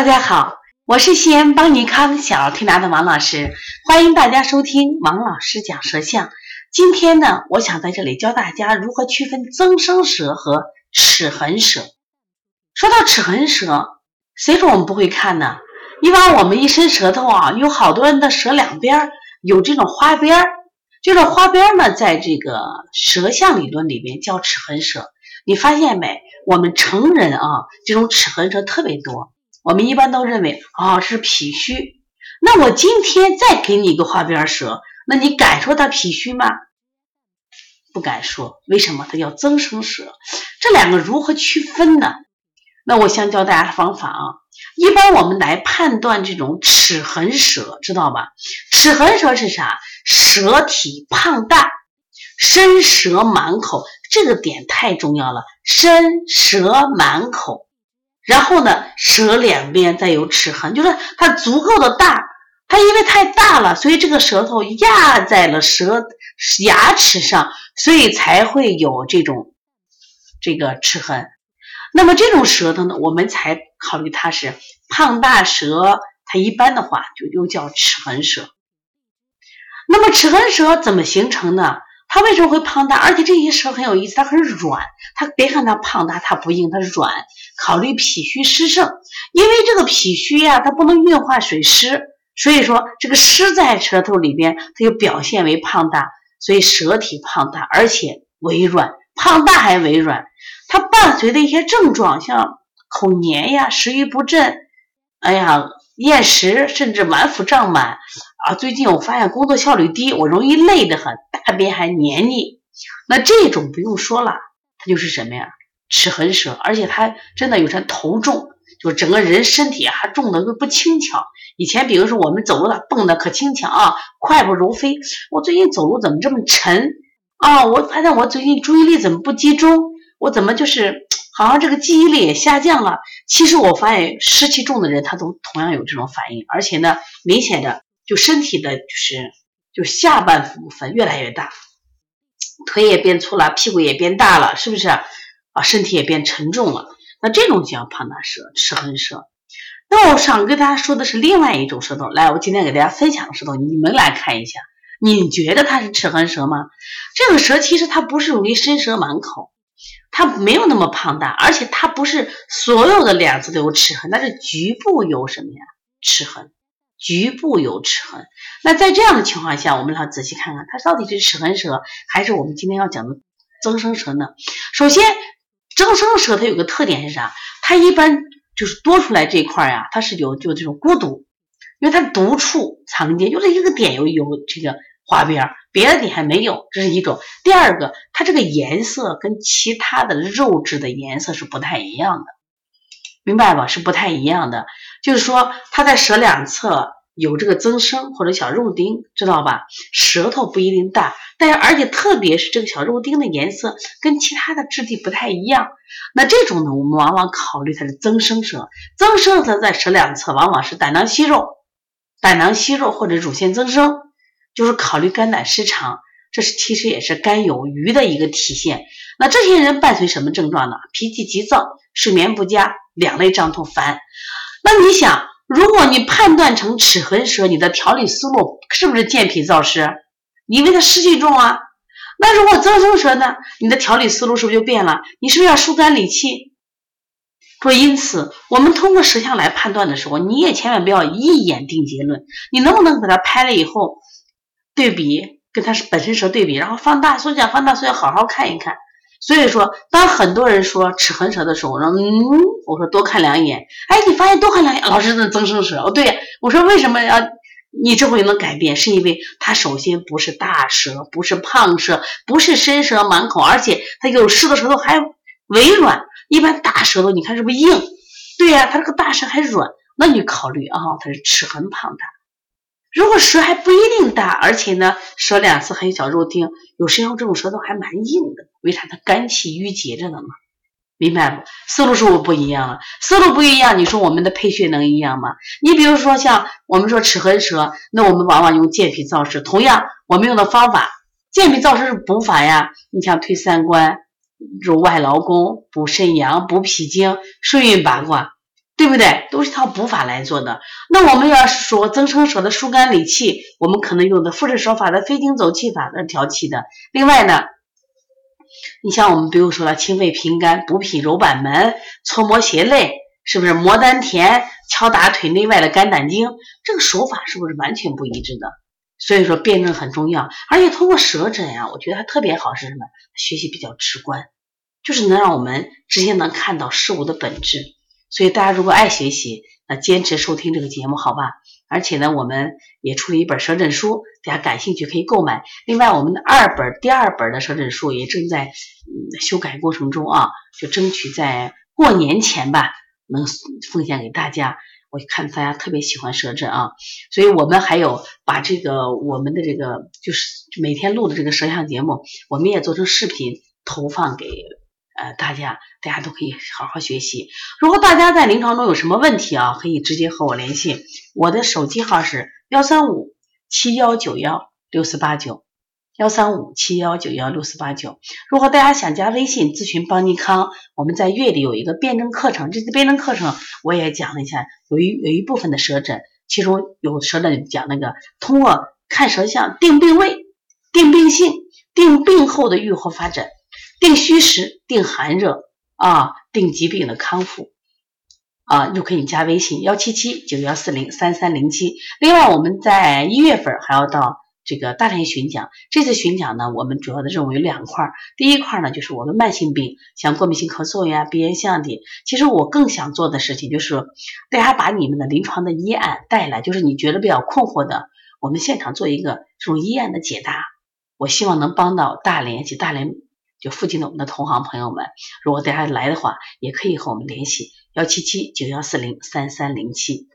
大家好，我是西安邦尼康小儿推拿的王老师，欢迎大家收听王老师讲舌象。今天呢，我想在这里教大家如何区分增生舌和齿痕舌。说到齿痕舌，谁说我们不会看呢？一般我们一伸舌头啊，有好多人的舌两边有这种花边儿，这种花边呢，在这个舌象理论里面叫齿痕舌。你发现没？我们成人啊，这种齿痕舌特别多。我们一般都认为啊是脾虚。那我今天再给你一个花边舌，那你敢说它脾虚吗？不敢说。为什么？它叫增生舌。这两个如何区分呢？那我先教大家方法啊。一般我们来判断这种齿痕舌，知道吧？齿痕舌是啥？舌体胖大，伸舌满口。这个点太重要了，伸舌满口，然后呢，舌两边再有齿痕，就是它足够的大，它因为太大了，所以这个舌头压在了舌牙齿上，所以才会有这种这个齿痕。那么这种舌头呢，我们才考虑它是胖大舌，它一般的话就又叫齿痕舌。那么齿痕舌怎么形成呢？它为什么会胖大？而且这些舌很有意思，它很软。它别看它胖大，它不硬，它软。考虑脾虚湿盛，因为这个脾虚呀，它不能运化水湿，所以说这个湿在舌头里边，它就表现为胖大。所以舌体胖大，而且微软，胖大还微软。它伴随的一些症状，像口黏呀、食欲不振，哎呀。厌食，甚至脘腹胀满啊！最近我发现工作效率低，我容易累得很，大便还黏腻。那这种不用说了，它就是什么呀？齿痕舌，而且它真的有时头重，就整个人身体还重的都不轻巧。以前比如说我们走路蹦的可轻巧啊，快步如飞。我最近走路怎么这么沉啊？我发现我最近注意力怎么不集中？我怎么就是？好像这个记忆力也下降了。其实我发现湿气重的人，他都同样有这种反应，而且呢，明显的就身体的就是就下半部分越来越大，腿也变粗了，屁股也变大了，是不是啊？身体也变沉重了。那这种叫胖大舌、齿痕舌。那我想跟大家说的是另外一种舌头。来，我今天给大家分享的舌头，你们来看一下，你觉得它是齿痕舌吗？这个舌其实它不是容易伸舌满口。它没有那么胖大，而且它不是所有的两侧都有齿痕，它是局部有什么呀？齿痕，局部有齿痕。那在这样的情况下，我们来仔细看看，它到底是齿痕舌还是我们今天要讲的增生舌呢？首先，增生舌它有个特点是啥？它一般就是多出来这一块呀，它是有就这种孤独，因为它独处藏间，就这一个点有有这个。花边别的点还没有，这是一种。第二个，它这个颜色跟其他的肉质的颜色是不太一样的，明白吧？是不太一样的。就是说，它在舌两侧有这个增生或者小肉丁，知道吧？舌头不一定大，但是而且特别是这个小肉丁的颜色跟其他的质地不太一样。那这种呢，我们往往考虑它是增生舌。增生舌在舌两侧往往是胆囊息肉、胆囊息肉或者乳腺增生。就是考虑肝胆失常，这是其实也是肝有余的一个体现。那这些人伴随什么症状呢？脾气急躁，睡眠不佳，两肋胀痛烦。那你想，如果你判断成齿痕舌，你的调理思路是不是健脾燥湿？因为它湿气重啊。那如果增生舌呢？你的调理思路是不是就变了？你是不是要疏肝理气？说因此，我们通过舌象来判断的时候，你也千万不要一眼定结论。你能不能给它拍了以后？对比跟它是本身舌对比，然后放大缩小，放大缩小，好好看一看。所以说，当很多人说齿痕舌的时候，我说嗯，我说多看两眼。哎，你发现多看两眼，老师的增生舌哦，对呀我说为什么要你这回能改变？是因为它首先不是大舌，不是胖舌，不是伸舌满口，而且它有湿的舌头还微软。一般大舌头你看是不是硬？对呀，它这个大舌还软，那你考虑啊，它是齿痕胖大。如果舌还不一定大，而且呢，舌两侧还有小肉丁，有时候这种舌头还蛮硬的，为啥？它肝气郁结着呢嘛，明白不？思路是不是不一样了？思路不一样，你说我们的配穴能一样吗？你比如说像我们说齿痕舌，那我们往往用健脾燥湿，同样我们用的方法，健脾燥湿是补法呀，你像推三关、揉外劳宫、补肾阳、补脾经、顺运八卦。对不对？都是靠补法来做的。那我们要说增生舌的疏肝理气，我们可能用的复式手法的飞经走气法的调气的。另外呢，你像我们比如说了清肺平肝、补脾揉板门、搓摩胁肋，是不是摩丹田、敲打腿内外的肝胆经？这个手法是不是完全不一致的？所以说辩证很重要，而且通过舌诊呀，我觉得它特别好是什么？学习比较直观，就是能让我们直接能看到事物的本质。所以大家如果爱学习，那坚持收听这个节目，好吧？而且呢，我们也出了一本舌诊书，大家感兴趣可以购买。另外，我们的二本、第二本的舌诊书也正在嗯修改过程中啊，就争取在过年前吧，能奉献给大家。我看大家特别喜欢舌诊啊，所以我们还有把这个我们的这个就是每天录的这个舌象节目，我们也做成视频投放给。呃，大家大家都可以好好学习。如果大家在临床中有什么问题啊，可以直接和我联系。我的手机号是幺三五七幺九幺六四八九，幺三五七幺九幺六四八九。如果大家想加微信咨询邦尼康，我们在月里有一个辩证课程，这次辩证课程我也讲了一下，有一有一部分的舌诊，其中有舌诊讲那个通过看舌象定病位、定病性、定病后的愈后发展。定虚实，定寒热啊，定疾病的康复啊，就可以加微信幺七七九幺四零三三零七。另外，我们在一月份还要到这个大连巡讲。这次巡讲呢，我们主要的任务有两块。第一块呢，就是我们慢性病，像过敏性咳嗽呀、鼻炎、项体。其实我更想做的事情就是，大家把你们的临床的医案带来，就是你觉得比较困惑的，我们现场做一个这种医案的解答。我希望能帮到大连及大连。就附近的我们的同行朋友们，如果大家来的话，也可以和我们联系幺七七九幺四零三三零七。